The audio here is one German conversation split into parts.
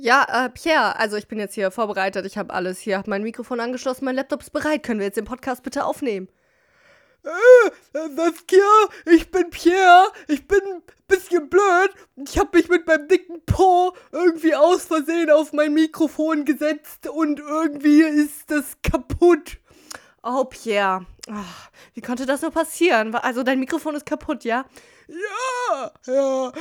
Ja, äh, Pierre, also ich bin jetzt hier vorbereitet, ich habe alles hier, habe mein Mikrofon angeschlossen, mein Laptop ist bereit. Können wir jetzt den Podcast bitte aufnehmen? Äh, Saskia, ich bin Pierre, ich bin ein bisschen blöd. Ich habe mich mit meinem dicken Po irgendwie aus Versehen auf mein Mikrofon gesetzt und irgendwie ist das kaputt. Oh, Pierre, Ach, wie konnte das nur passieren? Also dein Mikrofon ist kaputt, ja? Ja, ja,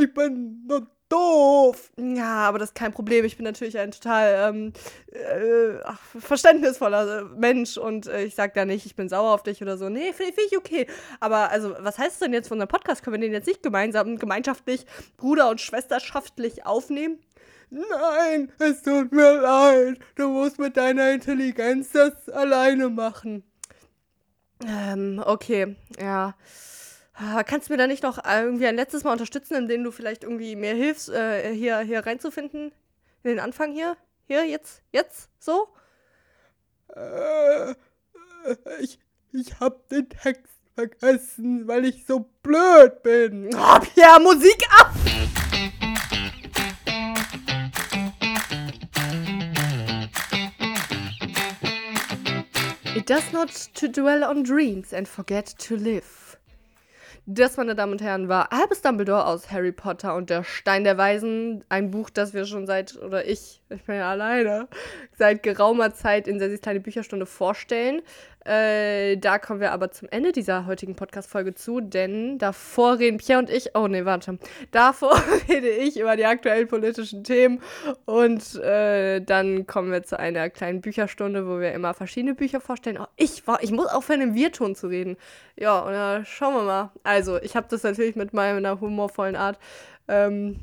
ich bin noch doof. Ja, aber das ist kein Problem. Ich bin natürlich ein total ähm, äh, ach, verständnisvoller äh, Mensch und äh, ich sag da nicht, ich bin sauer auf dich oder so. Nee, finde find ich okay. Aber also, was heißt denn jetzt von unserem Podcast? Können wir den jetzt nicht gemeinsam, gemeinschaftlich, Bruder- und Schwesterschaftlich aufnehmen? Nein, es tut mir leid. Du musst mit deiner Intelligenz das alleine machen. Ähm, okay, ja. Ah, kannst du mir da nicht noch irgendwie ein letztes Mal unterstützen, indem du vielleicht irgendwie mir hilfst, äh, hier, hier reinzufinden? In den Anfang hier? Hier, jetzt? Jetzt? So? Äh, ich, ich hab den Text vergessen, weil ich so blöd bin. Oh, Pierre, Musik ab! It does not to dwell on dreams and forget to live. Das, meine Damen und Herren, war Albus Dumbledore aus Harry Potter und der Stein der Weisen. Ein Buch, das wir schon seit, oder ich, ich bin ja alleine, seit geraumer Zeit in Sessis kleine Bücherstunde vorstellen. Äh, da kommen wir aber zum Ende dieser heutigen Podcast-Folge zu, denn davor reden Pierre und ich, oh nee, warte, davor rede ich über die aktuellen politischen Themen und äh, dann kommen wir zu einer kleinen Bücherstunde, wo wir immer verschiedene Bücher vorstellen. Oh, ich, war, ich muss aufhören, im Wir-Ton zu reden. Ja, und dann schauen wir mal. Also, ich habe das natürlich mit meiner humorvollen Art ähm,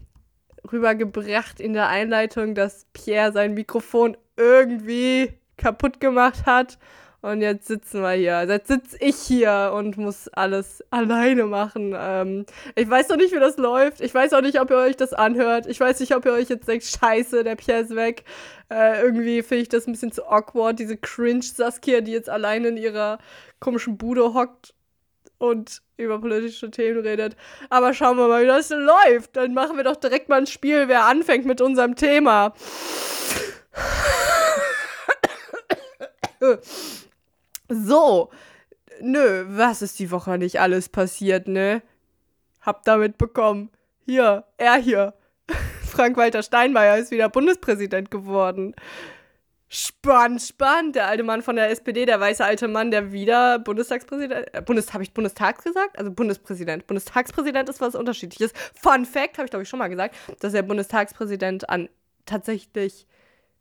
rübergebracht in der Einleitung, dass Pierre sein Mikrofon irgendwie kaputt gemacht hat und jetzt sitzen wir hier. Also jetzt sitze ich hier und muss alles alleine machen. Ähm, ich weiß noch nicht, wie das läuft. Ich weiß auch nicht, ob ihr euch das anhört. Ich weiß nicht, ob ihr euch jetzt denkt, scheiße, der Pierre ist weg. Äh, irgendwie finde ich das ein bisschen zu awkward, diese Cringe-Saskia, die jetzt alleine in ihrer komischen Bude hockt und über politische Themen redet. Aber schauen wir mal, wie das läuft. Dann machen wir doch direkt mal ein Spiel, wer anfängt mit unserem Thema. So, nö, was ist die Woche nicht alles passiert, ne? Hab damit bekommen. Hier, er hier. Frank-Walter Steinmeier ist wieder Bundespräsident geworden. Spannend, spannend. Der alte Mann von der SPD, der weiße alte Mann, der wieder Bundestagspräsident, äh, Bundes, habe ich Bundestags gesagt? Also Bundespräsident. Bundestagspräsident ist was unterschiedliches. Fun Fact, habe ich glaube ich schon mal gesagt, dass der Bundestagspräsident an tatsächlich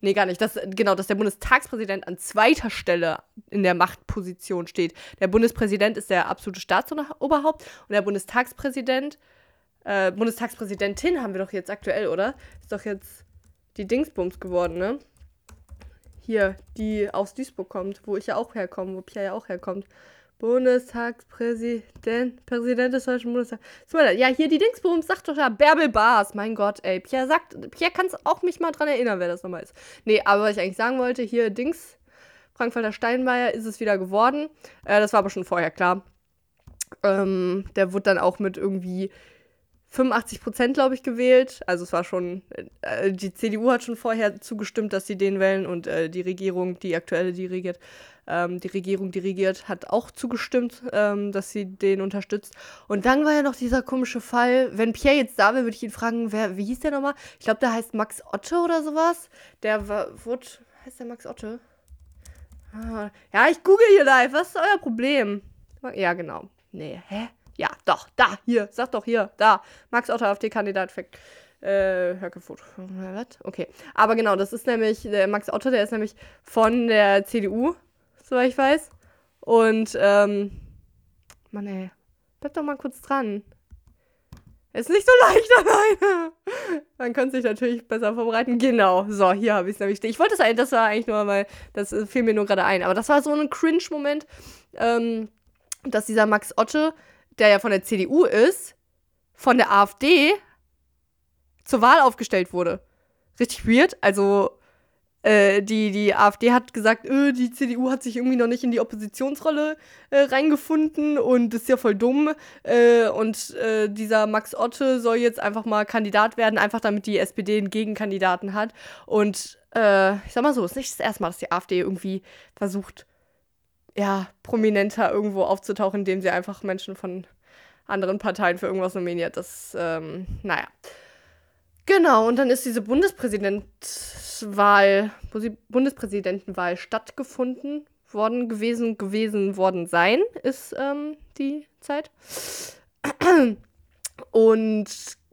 Nee, gar nicht. Das, genau, dass der Bundestagspräsident an zweiter Stelle in der Machtposition steht. Der Bundespräsident ist der absolute Staatsoberhaupt und der Bundestagspräsident, äh, Bundestagspräsidentin haben wir doch jetzt aktuell, oder? Ist doch jetzt die Dingsbums geworden, ne? Hier, die aus Duisburg kommt, wo ich ja auch herkomme, wo Pia ja auch herkommt. Bundestagspräsident, Präsident des Deutschen Bundestags. Ja, hier die Dingsbums, sagt doch ja, Bärbel Bars, mein Gott, ey. Pierre sagt, Pierre kann auch mich mal dran erinnern, wer das nochmal ist. Nee, aber was ich eigentlich sagen wollte, hier Dings, Frank-Walter Steinmeier ist es wieder geworden. Äh, das war aber schon vorher klar. Ähm, der wurde dann auch mit irgendwie 85 Prozent, glaube ich, gewählt. Also es war schon, äh, die CDU hat schon vorher zugestimmt, dass sie den wählen und äh, die Regierung, die aktuelle, die regiert, ähm, die Regierung dirigiert, hat auch zugestimmt, ähm, dass sie den unterstützt. Und dann war ja noch dieser komische Fall, wenn Pierre jetzt da wäre, würde ich ihn fragen, wer, wie hieß der nochmal? Ich glaube, der heißt Max Otte oder sowas. Der war, wurde, heißt der Max Otte? Ah, ja, ich google hier live, was ist euer Problem? Ja, genau. Nee, hä? Ja, doch, da, hier, sag doch hier, da. Max Otte auf die Kandidat für äh, Höckefoto. Okay. Aber genau, das ist nämlich, der Max Otto, der ist nämlich von der CDU soweit ich weiß. Und, ähm, Mann, ey, bleib doch mal kurz dran. Ist nicht so leicht alleine. Man könnte sich natürlich besser vorbereiten. Genau, so, hier habe ich es nämlich stehen. Ich wollte es eigentlich, das war eigentlich nur mal, das fiel mir nur gerade ein. Aber das war so ein Cringe-Moment, ähm, dass dieser Max Otte, der ja von der CDU ist, von der AfD zur Wahl aufgestellt wurde. Richtig weird. Also, äh, die, die AfD hat gesagt, öh, die CDU hat sich irgendwie noch nicht in die Oppositionsrolle äh, reingefunden und ist ja voll dumm. Äh, und äh, dieser Max Otte soll jetzt einfach mal Kandidat werden, einfach damit die SPD einen Gegenkandidaten hat. Und äh, ich sag mal so, es ist nicht das erste Mal, dass die AfD irgendwie versucht, ja, prominenter irgendwo aufzutauchen, indem sie einfach Menschen von anderen Parteien für irgendwas nominiert. Das, ähm, naja. Genau, und dann ist diese Bundespräsidentwahl, Bundespräsidentenwahl stattgefunden worden gewesen, gewesen worden sein, ist ähm, die Zeit. Und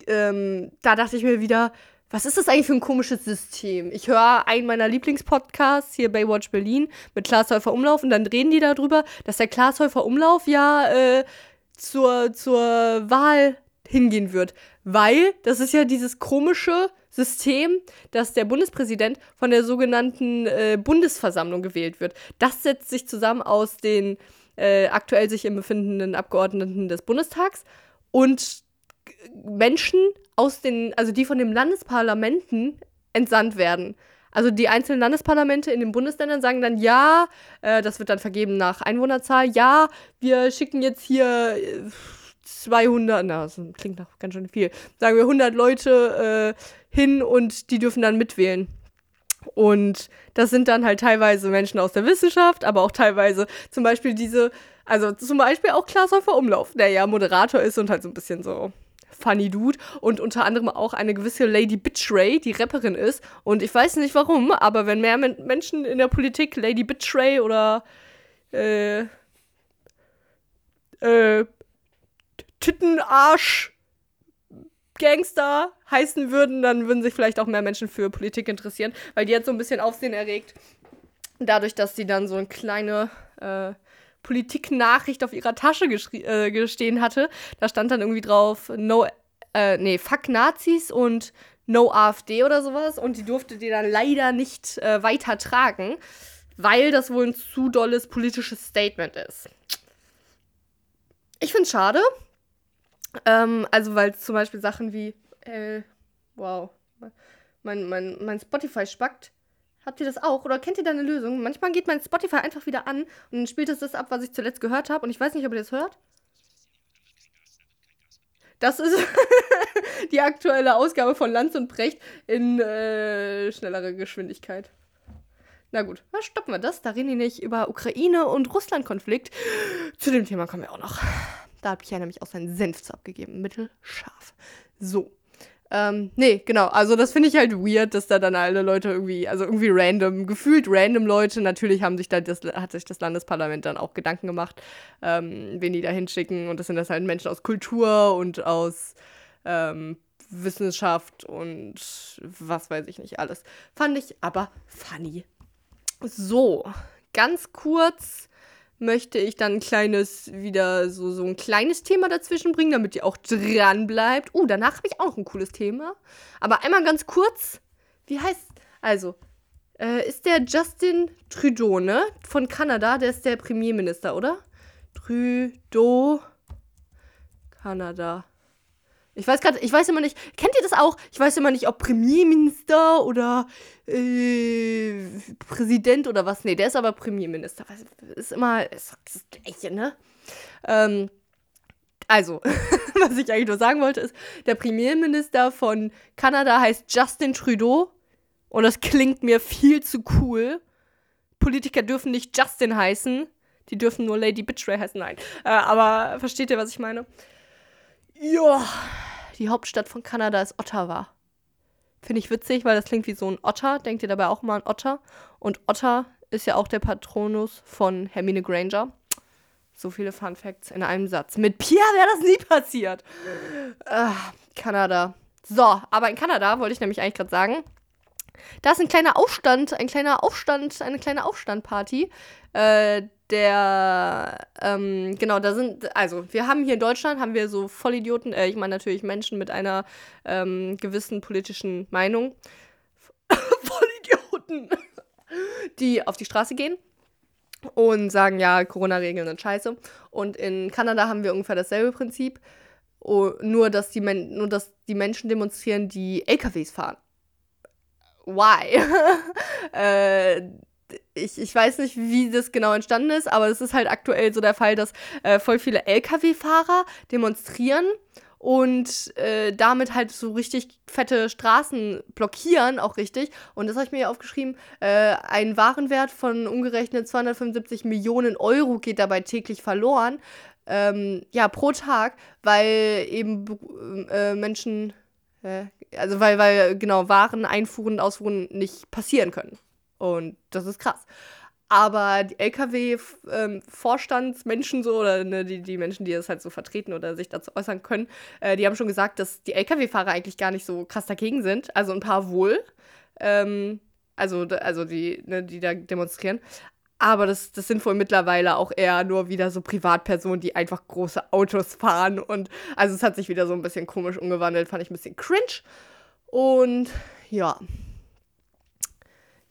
ähm, da dachte ich mir wieder, was ist das eigentlich für ein komisches System? Ich höre einen meiner Lieblingspodcasts hier Baywatch Berlin mit Glashäufer Umlauf und dann reden die darüber, dass der Glashäufer Umlauf ja äh, zur, zur Wahl hingehen wird. Weil das ist ja dieses komische System, dass der Bundespräsident von der sogenannten äh, Bundesversammlung gewählt wird. Das setzt sich zusammen aus den äh, aktuell sich im befindenden Abgeordneten des Bundestags und Menschen aus den, also die von den Landesparlamenten entsandt werden. Also die einzelnen Landesparlamente in den Bundesländern sagen dann, ja, äh, das wird dann vergeben nach Einwohnerzahl, ja, wir schicken jetzt hier äh, 200, na, das klingt nach ganz schön viel, sagen wir 100 Leute äh, hin und die dürfen dann mitwählen. Und das sind dann halt teilweise Menschen aus der Wissenschaft, aber auch teilweise zum Beispiel diese, also zum Beispiel auch Klaas Umlauf, der ja Moderator ist und halt so ein bisschen so funny Dude und unter anderem auch eine gewisse Lady Bitchray, die Rapperin ist. Und ich weiß nicht warum, aber wenn mehr Menschen in der Politik Lady Bitchray oder äh, äh, Tittenarsch Gangster heißen würden, dann würden sich vielleicht auch mehr Menschen für Politik interessieren, weil die hat so ein bisschen Aufsehen erregt. Dadurch, dass sie dann so eine kleine äh, Politiknachricht auf ihrer Tasche äh, gestehen hatte. Da stand dann irgendwie drauf, no, äh, nee, fuck Nazis und no AfD oder sowas. Und die durfte die dann leider nicht äh, weiter tragen, weil das wohl ein zu dolles politisches Statement ist. Ich finde es schade, ähm, also, weil zum Beispiel Sachen wie, äh, wow, mein, mein, mein Spotify spackt. Habt ihr das auch? Oder kennt ihr da eine Lösung? Manchmal geht mein Spotify einfach wieder an und dann spielt es das ab, was ich zuletzt gehört habe. Und ich weiß nicht, ob ihr das hört. Das ist die aktuelle Ausgabe von Lanz und Brecht in äh, schnellerer Geschwindigkeit. Na gut, dann stoppen wir das. Da reden die nicht über Ukraine und Russland-Konflikt. Zu dem Thema kommen wir auch noch. Da hat Pierre nämlich auch seinen Senf abgegeben. Mittelscharf. So. Ähm, nee, genau. Also das finde ich halt weird, dass da dann alle Leute irgendwie, also irgendwie random, gefühlt random Leute, natürlich haben sich da das, hat sich das Landesparlament dann auch Gedanken gemacht, ähm, wen die da hinschicken. Und das sind das halt Menschen aus Kultur und aus ähm, Wissenschaft und was weiß ich nicht alles. Fand ich aber funny. So, ganz kurz möchte ich dann ein kleines, wieder so, so ein kleines Thema dazwischen bringen, damit ihr auch dran bleibt. Uh, danach habe ich auch noch ein cooles Thema. Aber einmal ganz kurz, wie heißt, also, äh, ist der Justin Trudeau, ne? Von Kanada, der ist der Premierminister, oder? Trudeau, Kanada. Ich weiß gerade, ich weiß immer nicht, kennt ihr das auch? Ich weiß immer nicht, ob Premierminister oder äh, Präsident oder was. Nee, der ist aber Premierminister. Ist immer ist das Gleiche, ne? Ähm, also, was ich eigentlich nur sagen wollte, ist, der Premierminister von Kanada heißt Justin Trudeau. Und das klingt mir viel zu cool. Politiker dürfen nicht Justin heißen. Die dürfen nur Lady Bitchray heißen. Nein. Äh, aber versteht ihr, was ich meine? Ja, die Hauptstadt von Kanada ist Ottawa. Finde ich witzig, weil das klingt wie so ein Otter. Denkt ihr dabei auch mal an Otter? Und Otter ist ja auch der Patronus von Hermine Granger. So viele Fun Facts in einem Satz. Mit Pierre wäre das nie passiert. Äh, Kanada. So, aber in Kanada wollte ich nämlich eigentlich gerade sagen, da ist ein kleiner Aufstand, ein kleiner Aufstand, eine kleine Aufstandparty. Äh, der, ähm, genau, da sind, also wir haben hier in Deutschland, haben wir so Vollidioten, äh, ich meine natürlich Menschen mit einer ähm, gewissen politischen Meinung. Vollidioten! Die auf die Straße gehen und sagen, ja, Corona-Regeln sind scheiße. Und in Kanada haben wir ungefähr dasselbe Prinzip. Oh, nur, dass die nur, dass die Menschen demonstrieren, die LKWs fahren why? äh, ich, ich weiß nicht, wie das genau entstanden ist, aber es ist halt aktuell so der Fall, dass äh, voll viele Lkw-Fahrer demonstrieren und äh, damit halt so richtig fette Straßen blockieren, auch richtig. Und das habe ich mir hier aufgeschrieben. Äh, ein Warenwert von umgerechnet 275 Millionen Euro geht dabei täglich verloren. Ähm, ja, pro Tag, weil eben äh, Menschen, äh, also weil, weil genau Waren, Einfuhren und Ausfuhren nicht passieren können. Und das ist krass. Aber die LKW-Vorstandsmenschen ähm, so, oder ne, die, die Menschen, die das halt so vertreten oder sich dazu äußern können, äh, die haben schon gesagt, dass die LKW-Fahrer eigentlich gar nicht so krass dagegen sind. Also ein paar wohl. Ähm, also, also die, ne, die da demonstrieren. Aber das, das sind wohl mittlerweile auch eher nur wieder so Privatpersonen, die einfach große Autos fahren. Und also es hat sich wieder so ein bisschen komisch umgewandelt, fand ich ein bisschen cringe. Und ja.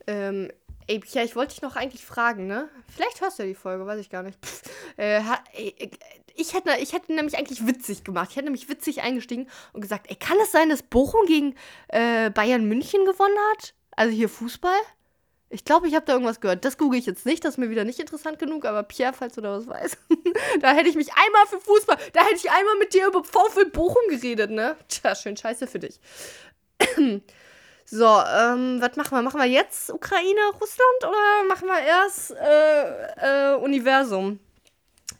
Ähm, Ey, Pia, ich wollte dich noch eigentlich fragen, ne? Vielleicht hörst du ja die Folge, weiß ich gar nicht. Pff, äh, ey, ich, hätte, ich hätte nämlich eigentlich witzig gemacht. Ich hätte nämlich witzig eingestiegen und gesagt, ey, kann es sein, dass Bochum gegen äh, Bayern München gewonnen hat? Also hier Fußball? Ich glaube, ich habe da irgendwas gehört. Das google ich jetzt nicht, das ist mir wieder nicht interessant genug, aber Pierre, falls du da was weißt, da hätte ich mich einmal für Fußball, da hätte ich einmal mit dir über VfL Bochum geredet, ne? Tja, schön scheiße für dich. So, ähm, was machen wir? Machen wir jetzt Ukraine, Russland oder machen wir erst äh, äh, Universum?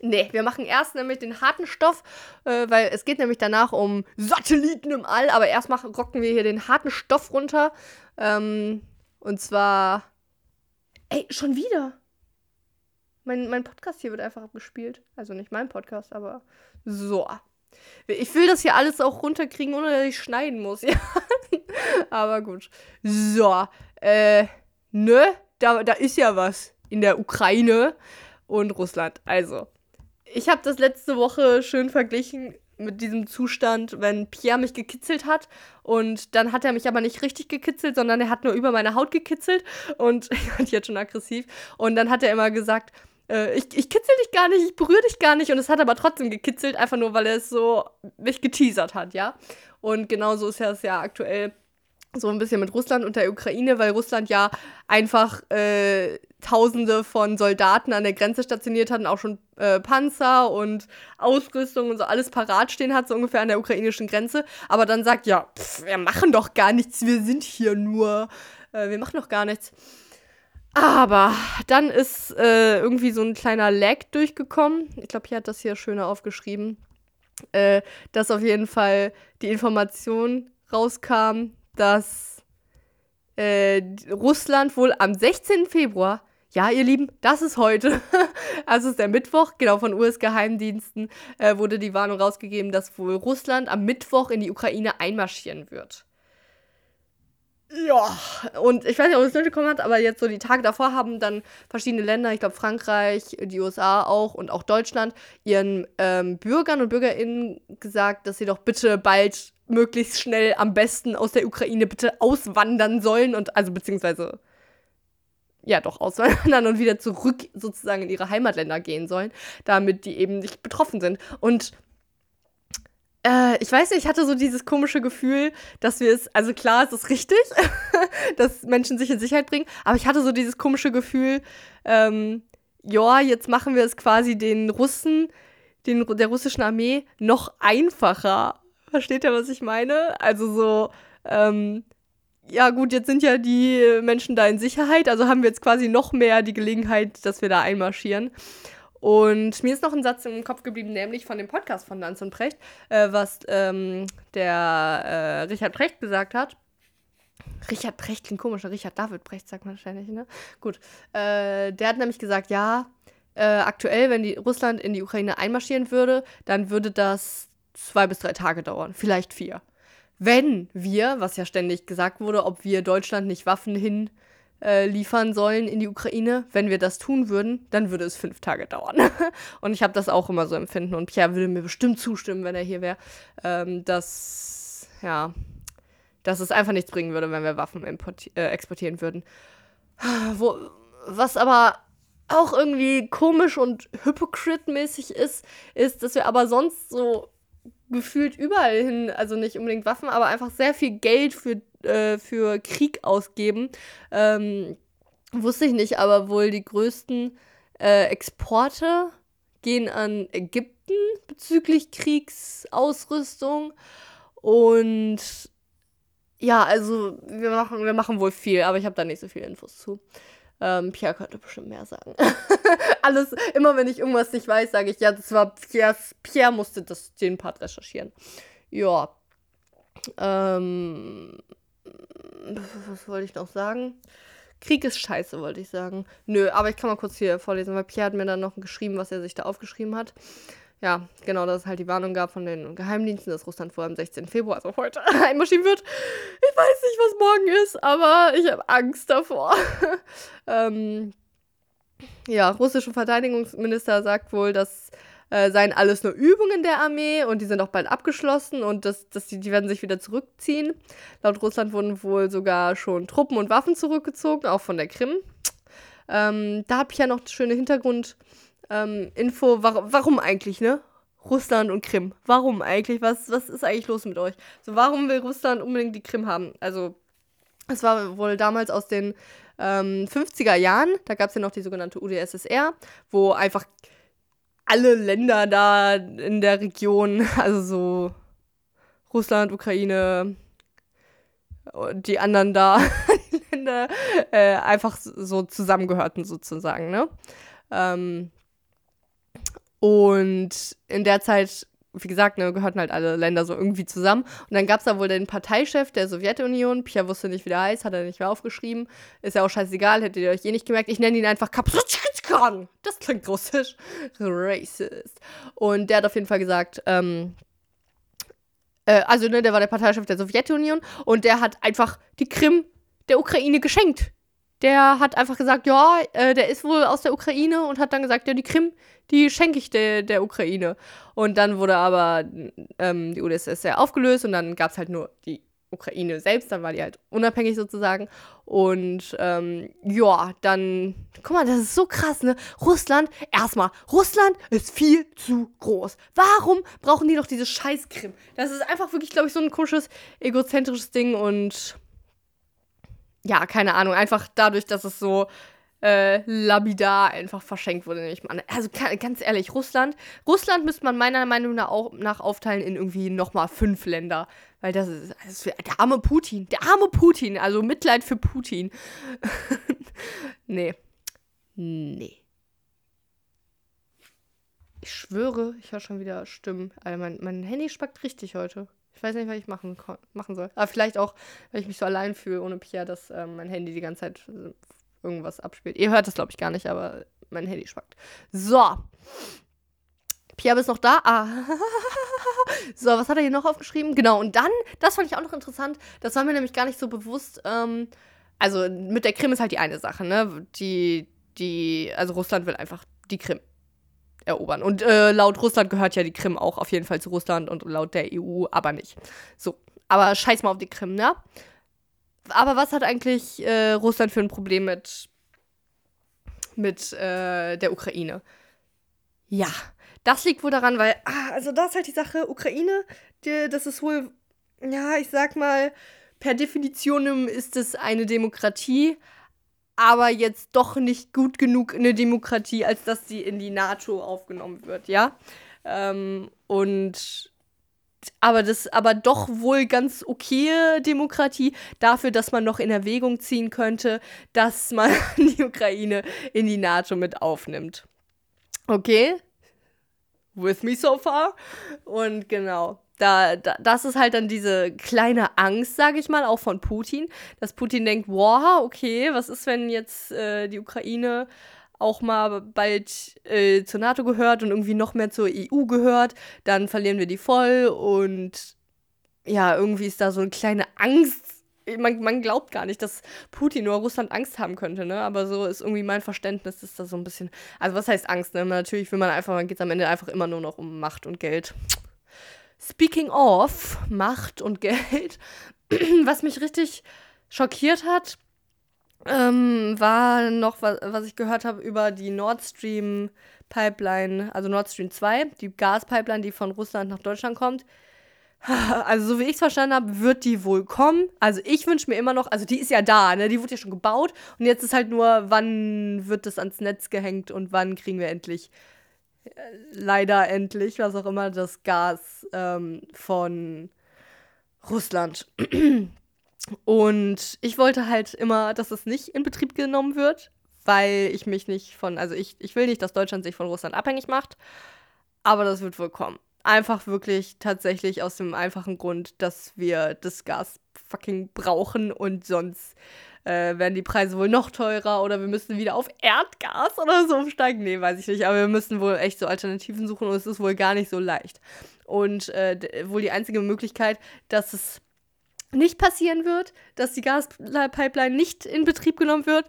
Nee, wir machen erst nämlich den harten Stoff, äh, weil es geht nämlich danach um Satelliten im All, aber erst machen, rocken wir hier den harten Stoff runter. Ähm, und zwar. Ey, schon wieder! Mein, mein Podcast hier wird einfach abgespielt. Also nicht mein Podcast, aber so. Ich will das hier alles auch runterkriegen, ohne dass ich schneiden muss, ja. Aber gut. So, äh, ne? Da, da ist ja was in der Ukraine und Russland. Also, ich habe das letzte Woche schön verglichen mit diesem Zustand, wenn Pierre mich gekitzelt hat und dann hat er mich aber nicht richtig gekitzelt, sondern er hat nur über meine Haut gekitzelt und ich fand jetzt schon aggressiv und dann hat er immer gesagt, äh, ich, ich kitzel dich gar nicht, ich berühre dich gar nicht und es hat aber trotzdem gekitzelt, einfach nur, weil er es so mich geteasert hat, ja. Und genauso ist es ja aktuell so ein bisschen mit Russland und der Ukraine, weil Russland ja einfach äh, Tausende von Soldaten an der Grenze stationiert hat und auch schon äh, Panzer und Ausrüstung und so alles parat stehen hat, so ungefähr an der ukrainischen Grenze. Aber dann sagt, ja, pff, wir machen doch gar nichts, wir sind hier nur, äh, wir machen doch gar nichts. Aber dann ist äh, irgendwie so ein kleiner Lag durchgekommen. Ich glaube, hier hat das hier schöner aufgeschrieben, äh, dass auf jeden Fall die Information rauskam, dass äh, Russland wohl am 16. Februar, ja, ihr Lieben, das ist heute, also ist der Mittwoch, genau von US-Geheimdiensten äh, wurde die Warnung rausgegeben, dass wohl Russland am Mittwoch in die Ukraine einmarschieren wird. Ja, und ich weiß nicht, ob es mitbekommen hat, aber jetzt so die Tage davor haben dann verschiedene Länder, ich glaube Frankreich, die USA auch und auch Deutschland, ihren ähm, Bürgern und BürgerInnen gesagt, dass sie doch bitte bald möglichst schnell am besten aus der Ukraine bitte auswandern sollen und also beziehungsweise ja doch auswandern und wieder zurück sozusagen in ihre Heimatländer gehen sollen, damit die eben nicht betroffen sind. Und äh, ich weiß nicht, ich hatte so dieses komische Gefühl, dass wir es, also klar, es ist richtig, dass Menschen sich in Sicherheit bringen, aber ich hatte so dieses komische Gefühl, ähm, ja, jetzt machen wir es quasi den Russen, den, der russischen Armee noch einfacher Versteht ihr, was ich meine? Also so, ähm, ja gut, jetzt sind ja die Menschen da in Sicherheit, also haben wir jetzt quasi noch mehr die Gelegenheit, dass wir da einmarschieren. Und mir ist noch ein Satz im Kopf geblieben, nämlich von dem Podcast von Lanz und Precht, äh, was ähm, der äh, Richard Precht gesagt hat. Richard Precht klingt komisch, Richard David Precht sagt man wahrscheinlich, ne? Gut. Äh, der hat nämlich gesagt, ja, äh, aktuell, wenn die Russland in die Ukraine einmarschieren würde, dann würde das zwei bis drei Tage dauern, vielleicht vier. Wenn wir, was ja ständig gesagt wurde, ob wir Deutschland nicht Waffen hin äh, liefern sollen in die Ukraine, wenn wir das tun würden, dann würde es fünf Tage dauern. und ich habe das auch immer so empfinden und Pierre würde mir bestimmt zustimmen, wenn er hier wäre, ähm, dass ja, dass es einfach nichts bringen würde, wenn wir Waffen äh, exportieren würden. Wo, was aber auch irgendwie komisch und hypocrite-mäßig ist, ist, dass wir aber sonst so gefühlt überall hin, also nicht unbedingt Waffen, aber einfach sehr viel Geld für äh, für Krieg ausgeben. Ähm, wusste ich nicht, aber wohl die größten äh, Exporte gehen an Ägypten bezüglich Kriegsausrüstung. Und ja, also wir machen, wir machen wohl viel, aber ich habe da nicht so viele Infos zu. Ähm, Pierre könnte bestimmt mehr sagen. Alles, immer wenn ich irgendwas nicht weiß, sage ich, ja, das war Pierre, Pierre musste das, den Part recherchieren. Ja. Ähm, was wollte ich noch sagen? Krieg ist scheiße, wollte ich sagen. Nö, aber ich kann mal kurz hier vorlesen, weil Pierre hat mir dann noch geschrieben, was er sich da aufgeschrieben hat. Ja, genau, dass es halt die Warnung gab von den Geheimdiensten, dass Russland vor am 16. Februar, also heute, einmarschieren wird. Ich weiß nicht, was morgen ist, aber ich habe Angst davor. ähm, ja, russische Verteidigungsminister sagt wohl, dass äh, seien alles nur Übungen der Armee und die sind auch bald abgeschlossen und das, das, die, die werden sich wieder zurückziehen. Laut Russland wurden wohl sogar schon Truppen und Waffen zurückgezogen, auch von der Krim. Ähm, da habe ich ja noch schöne Hintergrundinfo. Ähm, war, warum eigentlich, ne? Russland und Krim. Warum eigentlich? Was, was ist eigentlich los mit euch? So, warum will Russland unbedingt die Krim haben? Also, es war wohl damals aus den ähm, 50er Jahren, da gab es ja noch die sogenannte UdSSR, wo einfach alle Länder da in der Region, also so Russland, Ukraine, die anderen da, Länder, äh, einfach so zusammengehörten sozusagen, ne? Ähm, und in der Zeit wie gesagt, ne, gehörten halt alle Länder so irgendwie zusammen. Und dann gab es da wohl den Parteichef der Sowjetunion. Pierre wusste nicht, wie der heißt, hat er nicht mehr aufgeschrieben. Ist ja auch scheißegal, hättet ihr euch eh nicht gemerkt. Ich nenne ihn einfach Kapsutschkan. Das klingt russisch. Racist. Und der hat auf jeden Fall gesagt, ähm, äh, also, ne, der war der Parteichef der Sowjetunion und der hat einfach die Krim der Ukraine geschenkt. Der hat einfach gesagt, ja, äh, der ist wohl aus der Ukraine und hat dann gesagt, ja, die Krim, die schenke ich der, der Ukraine. Und dann wurde aber ähm, die UdSSR aufgelöst und dann gab es halt nur die Ukraine selbst, dann war die halt unabhängig sozusagen. Und ähm, ja, dann, guck mal, das ist so krass, ne? Russland, erstmal, Russland ist viel zu groß. Warum brauchen die doch diese scheiß Krim? Das ist einfach wirklich, glaube ich, so ein komisches, egozentrisches Ding und ja, keine Ahnung, einfach dadurch, dass es so äh, labidar einfach verschenkt wurde. Ich meine, also ganz ehrlich, Russland, Russland müsste man meiner Meinung nach, auch, nach aufteilen in irgendwie nochmal fünf Länder. Weil das ist, das ist, der arme Putin, der arme Putin, also Mitleid für Putin. nee. Nee. Ich schwöre, ich höre schon wieder Stimmen. Also mein, mein Handy spackt richtig heute. Ich weiß nicht, was ich machen, machen soll. Aber vielleicht auch, weil ich mich so allein fühle ohne Pia, dass ähm, mein Handy die ganze Zeit irgendwas abspielt. Ihr hört es, glaube ich, gar nicht, aber mein Handy spackt. So. Pia, bist noch da? Ah. so, was hat er hier noch aufgeschrieben? Genau, und dann, das fand ich auch noch interessant, das war mir nämlich gar nicht so bewusst. Ähm, also mit der Krim ist halt die eine Sache, ne? Die, die, also Russland will einfach die Krim erobern. Und äh, laut Russland gehört ja die Krim auch auf jeden Fall zu Russland und laut der EU aber nicht. So, aber scheiß mal auf die Krim, ne? Aber was hat eigentlich äh, Russland für ein Problem mit, mit äh, der Ukraine? Ja, das liegt wohl daran, weil, ah, also das ist halt die Sache, Ukraine, die, das ist wohl, ja, ich sag mal, per Definition ist es eine Demokratie, aber jetzt doch nicht gut genug eine Demokratie, als dass sie in die NATO aufgenommen wird, ja. Ähm, und aber das aber doch wohl ganz okay Demokratie dafür, dass man noch in Erwägung ziehen könnte, dass man die Ukraine in die NATO mit aufnimmt. Okay? With me so far? Und genau da, da, das ist halt dann diese kleine Angst, sage ich mal, auch von Putin, dass Putin denkt, wow, okay, was ist, wenn jetzt äh, die Ukraine auch mal bald äh, zur NATO gehört und irgendwie noch mehr zur EU gehört, dann verlieren wir die voll und ja, irgendwie ist da so eine kleine Angst. Man, man glaubt gar nicht, dass Putin oder Russland Angst haben könnte, ne? Aber so ist irgendwie mein Verständnis, ist da so ein bisschen. Also, was heißt Angst, ne? Natürlich will man einfach, man geht am Ende einfach immer nur noch um Macht und Geld. Speaking of Macht und Geld, was mich richtig schockiert hat, ähm, war noch, was, ich gehört habe über die Nord Stream Pipeline, also Nord Stream 2, die Gaspipeline, die von Russland nach Deutschland kommt. Also, so wie ich es verstanden habe, wird die wohl kommen. Also, ich wünsche mir immer noch, also die ist ja da, ne? Die wurde ja schon gebaut. Und jetzt ist halt nur, wann wird das ans Netz gehängt und wann kriegen wir endlich, leider endlich, was auch immer, das Gas ähm, von Russland. Und ich wollte halt immer, dass es nicht in Betrieb genommen wird, weil ich mich nicht von, also ich, ich will nicht, dass Deutschland sich von Russland abhängig macht, aber das wird wohl kommen. Einfach wirklich tatsächlich aus dem einfachen Grund, dass wir das Gas fucking brauchen und sonst äh, werden die Preise wohl noch teurer oder wir müssen wieder auf Erdgas oder so umsteigen. Nee, weiß ich nicht, aber wir müssen wohl echt so Alternativen suchen und es ist wohl gar nicht so leicht. Und äh, wohl die einzige Möglichkeit, dass es nicht passieren wird, dass die Gaspipeline nicht in Betrieb genommen wird,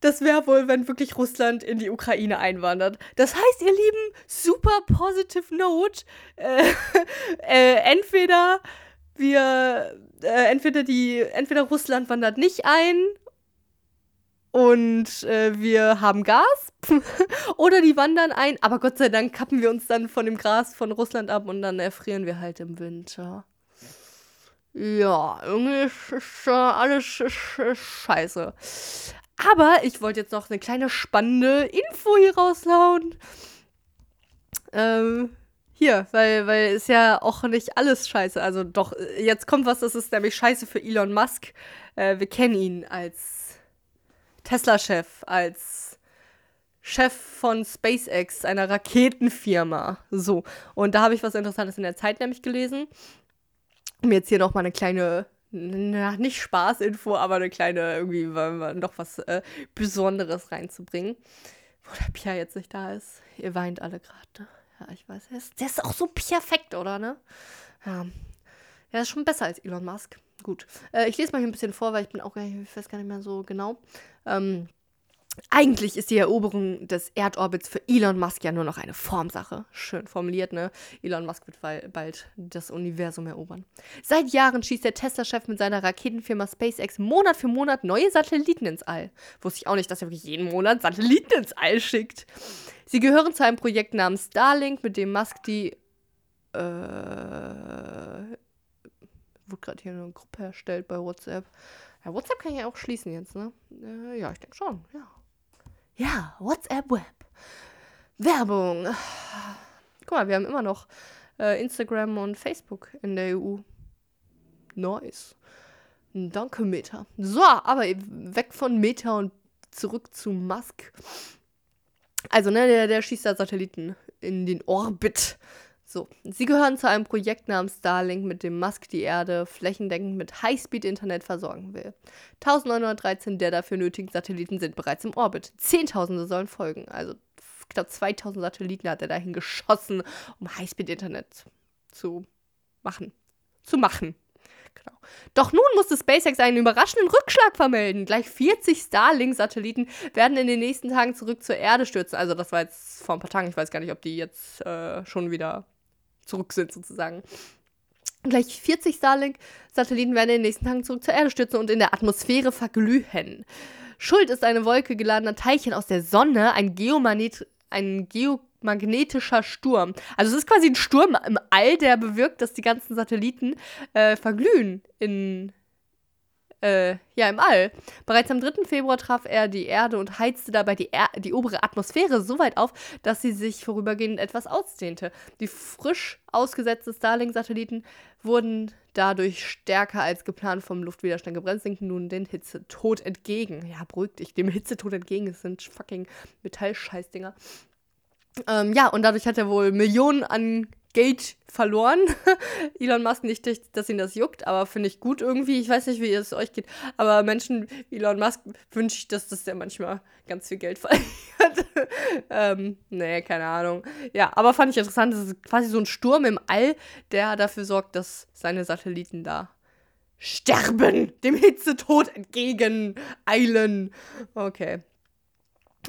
das wäre wohl, wenn wirklich Russland in die Ukraine einwandert. Das heißt, ihr Lieben, super positive Note. Äh, äh, entweder wir, äh, entweder die, entweder Russland wandert nicht ein und äh, wir haben Gas oder die wandern ein, aber Gott sei Dank kappen wir uns dann von dem Gras von Russland ab und dann erfrieren wir halt im Winter. Ja, irgendwie ist, alles scheiße. Aber ich wollte jetzt noch eine kleine spannende Info hier raushauen. Ähm, hier, weil, weil ist ja auch nicht alles scheiße. Also doch, jetzt kommt was, das ist nämlich scheiße für Elon Musk. Äh, wir kennen ihn als Tesla-Chef, als Chef von SpaceX, einer Raketenfirma. So. Und da habe ich was Interessantes in der Zeit nämlich gelesen. Um jetzt hier nochmal eine kleine na, nicht Spaßinfo, aber eine kleine, irgendwie noch was äh, Besonderes reinzubringen. Wo der Pia jetzt nicht da ist. Ihr weint alle gerade, ne? Ja, ich weiß. Der ist, der ist auch so perfekt, oder, ne? Ja. Er ist schon besser als Elon Musk. Gut. Äh, ich lese mal hier ein bisschen vor, weil ich bin auch gar nicht, ich weiß gar nicht mehr so genau. Ähm, eigentlich ist die Eroberung des Erdorbits für Elon Musk ja nur noch eine Formsache. Schön formuliert, ne? Elon Musk wird bald das Universum erobern. Seit Jahren schießt der Tesla-Chef mit seiner Raketenfirma SpaceX Monat für Monat neue Satelliten ins All. Wusste ich auch nicht, dass er wirklich jeden Monat Satelliten ins All schickt. Sie gehören zu einem Projekt namens Starlink, mit dem Musk die. Äh. Wurde gerade hier eine Gruppe erstellt bei WhatsApp. Ja, WhatsApp kann ich ja auch schließen jetzt, ne? Äh, ja, ich denke schon, ja. Ja, WhatsApp Web. Werbung. Guck mal, wir haben immer noch äh, Instagram und Facebook in der EU. Nice. Danke, Meta. So, aber weg von Meta und zurück zu Musk. Also, ne, der, der schießt da Satelliten in den Orbit. So, sie gehören zu einem Projekt namens Starlink, mit dem Musk die Erde flächendeckend mit Highspeed-Internet versorgen will. 1913 der dafür nötigen Satelliten sind bereits im Orbit. Zehntausende sollen folgen. Also knapp 2000 Satelliten hat er dahin geschossen, um Highspeed-Internet zu machen. Zu machen. Genau. Doch nun musste SpaceX einen überraschenden Rückschlag vermelden. Gleich 40 Starlink-Satelliten werden in den nächsten Tagen zurück zur Erde stürzen. Also das war jetzt vor ein paar Tagen. Ich weiß gar nicht, ob die jetzt äh, schon wieder zurück sind, sozusagen. Gleich 40 Starlink-Satelliten werden in den nächsten Tagen zurück zur Erde stürzen und in der Atmosphäre verglühen. Schuld ist eine Wolke geladener Teilchen aus der Sonne, ein, Geomagnet ein geomagnetischer Sturm. Also es ist quasi ein Sturm im All, der bewirkt, dass die ganzen Satelliten äh, verglühen in äh, ja, im All. Bereits am 3. Februar traf er die Erde und heizte dabei die, er die obere Atmosphäre so weit auf, dass sie sich vorübergehend etwas ausdehnte. Die frisch ausgesetzten Starlink-Satelliten wurden dadurch stärker als geplant vom Luftwiderstand gebremst, sinken nun den Hitzetod entgegen. Ja, beruhigt dich, dem Hitzetod entgegen. Es sind fucking Metallscheißdinger. Ähm, ja, und dadurch hat er wohl Millionen an Geld verloren. Elon Musk nicht, dass ihn das juckt, aber finde ich gut irgendwie. Ich weiß nicht, wie es euch geht, aber Menschen wie Elon Musk wünsche ich, dass das der manchmal ganz viel Geld verliert. ähm, nee, keine Ahnung. Ja, aber fand ich interessant. Das ist quasi so ein Sturm im All, der dafür sorgt, dass seine Satelliten da sterben, dem Hitzetod entgegen eilen. Okay.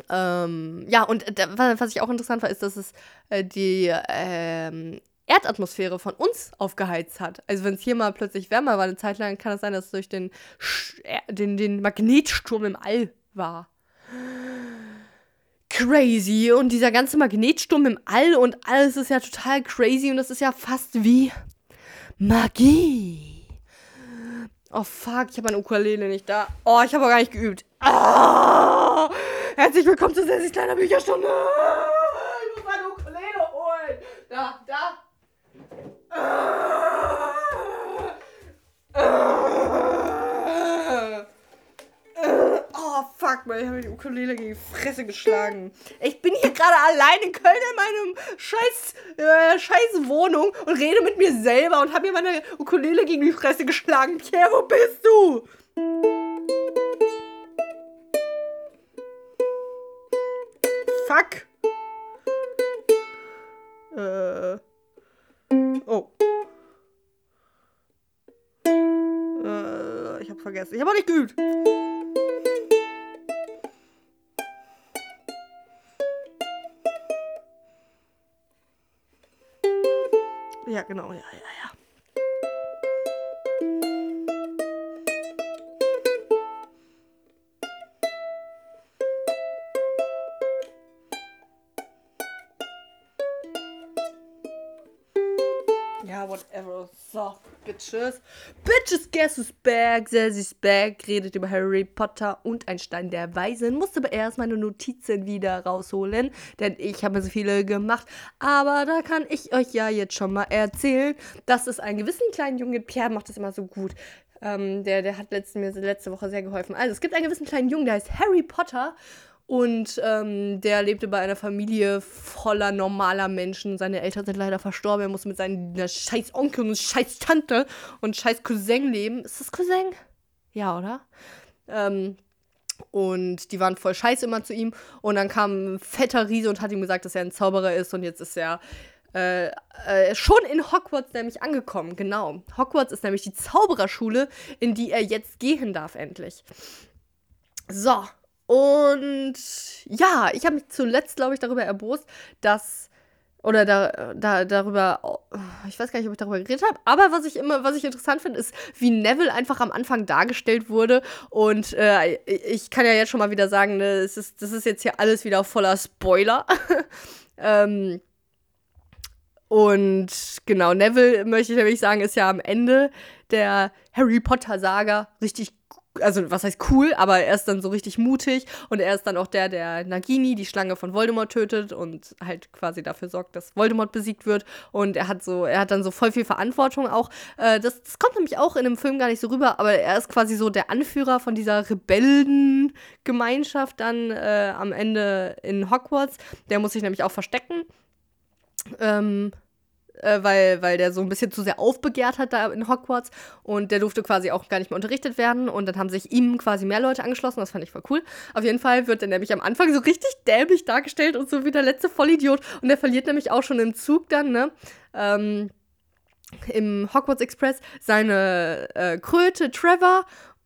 Ähm, ja, und was ich auch interessant war, ist, dass es äh, die ähm, Erdatmosphäre von uns aufgeheizt hat. Also wenn es hier mal plötzlich wärmer war, eine Zeit lang kann es sein, dass es durch den, den, den Magnetsturm im All war. Crazy. Und dieser ganze Magnetsturm im All und alles ist ja total crazy und das ist ja fast wie Magie. Oh fuck, ich habe meine Ukulele nicht da. Oh, ich habe auch gar nicht geübt. Ah, herzlich willkommen zur 60 kleiner Bücherstunde. Ich muss meine Ukulele holen. Da, da. Oh fuck, man, ich habe die Ukulele gegen die Fresse geschlagen. Ich bin hier gerade allein in Köln in meinem scheiß, äh, scheiß Wohnung und rede mit mir selber und habe mir meine Ukulele gegen die Fresse geschlagen. Pierre, wo bist du? Vergessen. Ich hab auch nicht geübt. Ja, genau, ja, ja. Ja, Bitches. Bitches, guess who's back? Sassy's back. Redet über Harry Potter und ein Stein der Weisen. Musste aber erst meine Notizen wieder rausholen, denn ich habe so viele gemacht. Aber da kann ich euch ja jetzt schon mal erzählen, dass es einen gewissen kleinen Jungen, Pierre macht das immer so gut. Ähm, der, der hat letzte, mir letzte Woche sehr geholfen. Also, es gibt einen gewissen kleinen Jungen, der heißt Harry Potter. Und ähm, der lebte bei einer Familie voller normaler Menschen. Seine Eltern sind leider verstorben. Er muss mit seinen scheiß Onkel und scheiß Tante und scheiß Cousin leben. Ist das Cousin? Ja, oder? Ähm, und die waren voll scheiße immer zu ihm. Und dann kam ein fetter Riese und hat ihm gesagt, dass er ein Zauberer ist. Und jetzt ist er äh, äh, schon in Hogwarts nämlich angekommen. Genau. Hogwarts ist nämlich die Zaubererschule, in die er jetzt gehen darf, endlich. So, und ja, ich habe mich zuletzt, glaube ich, darüber erbost, dass oder da, da, darüber, ich weiß gar nicht, ob ich darüber geredet habe, aber was ich immer, was ich interessant finde, ist, wie Neville einfach am Anfang dargestellt wurde. Und äh, ich kann ja jetzt schon mal wieder sagen, ne, es ist, das ist jetzt hier alles wieder voller Spoiler. ähm, und genau, Neville, möchte ich nämlich sagen, ist ja am Ende der Harry Potter-Saga richtig also was heißt cool, aber er ist dann so richtig mutig und er ist dann auch der, der Nagini, die Schlange von Voldemort tötet und halt quasi dafür sorgt, dass Voldemort besiegt wird und er hat so, er hat dann so voll viel Verantwortung auch. Äh, das, das kommt nämlich auch in dem Film gar nicht so rüber, aber er ist quasi so der Anführer von dieser Rebellengemeinschaft dann äh, am Ende in Hogwarts. Der muss sich nämlich auch verstecken. Ähm, äh, weil, weil der so ein bisschen zu sehr aufbegehrt hat da in Hogwarts und der durfte quasi auch gar nicht mehr unterrichtet werden und dann haben sich ihm quasi mehr Leute angeschlossen, das fand ich voll cool. Auf jeden Fall wird er nämlich am Anfang so richtig dämlich dargestellt und so wie der letzte Vollidiot und der verliert nämlich auch schon im Zug dann, ne? Ähm, im Hogwarts Express seine äh, Kröte Trevor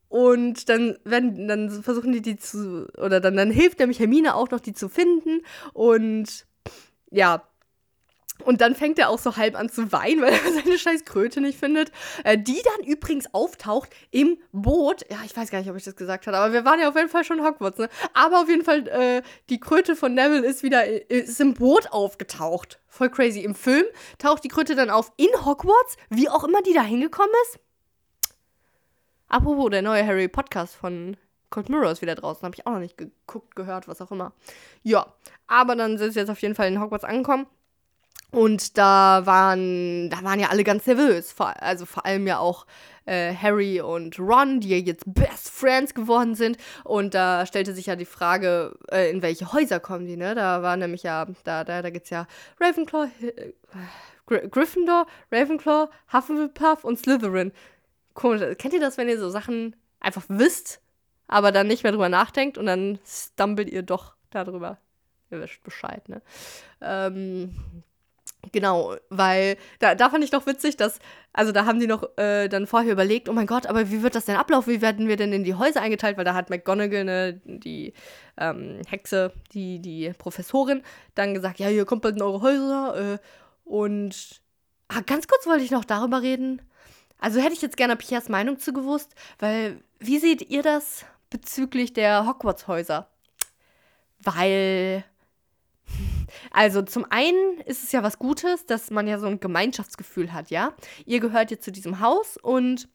und dann werden, dann versuchen die die zu, oder dann, dann hilft nämlich Hermine auch noch, die zu finden. Und ja, und dann fängt er auch so halb an zu weinen, weil er seine scheiß Kröte nicht findet. Äh, die dann übrigens auftaucht im Boot. Ja, ich weiß gar nicht, ob ich das gesagt habe, aber wir waren ja auf jeden Fall schon Hogwarts, ne? Aber auf jeden Fall, äh, die Kröte von Neville ist wieder ist im Boot aufgetaucht. Voll crazy. Im Film taucht die Kröte dann auf in Hogwarts, wie auch immer die da hingekommen ist. Apropos, der neue Harry Podcast von Cold Mirror ist wieder draußen. Habe ich auch noch nicht geguckt, gehört, was auch immer. Ja, aber dann sind sie jetzt auf jeden Fall in Hogwarts angekommen. Und da waren, da waren ja alle ganz nervös. Vor, also vor allem ja auch äh, Harry und Ron, die ja jetzt Best Friends geworden sind. Und da stellte sich ja die Frage, äh, in welche Häuser kommen die, ne? Da war nämlich ja, da, da, da gibt's ja Ravenclaw, äh, Gry Gryffindor, Ravenclaw, Hufflepuff und Slytherin. Komisch. Kennt ihr das, wenn ihr so Sachen einfach wisst, aber dann nicht mehr drüber nachdenkt und dann stumbelt ihr doch darüber? Ihr wisst Bescheid, ne? Ähm, Genau, weil da, da fand ich doch witzig, dass, also da haben die noch äh, dann vorher überlegt, oh mein Gott, aber wie wird das denn ablaufen? Wie werden wir denn in die Häuser eingeteilt? Weil da hat McGonagall, ne, die ähm, Hexe, die, die Professorin, dann gesagt, ja, ihr kommt bald in eure Häuser. Äh, und ah, ganz kurz wollte ich noch darüber reden. Also hätte ich jetzt gerne Piers Meinung zu gewusst, weil wie seht ihr das bezüglich der Hogwarts-Häuser? Weil Also zum einen ist es ja was Gutes, dass man ja so ein Gemeinschaftsgefühl hat, ja. Ihr gehört jetzt zu diesem Haus und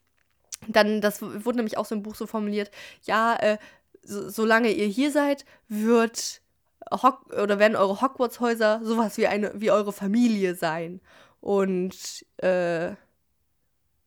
dann, das wurde nämlich auch so im Buch so formuliert, ja, äh, so, solange ihr hier seid, wird Hock oder werden eure Hogwarts-Häuser sowas wie eine, wie eure Familie sein. Und äh,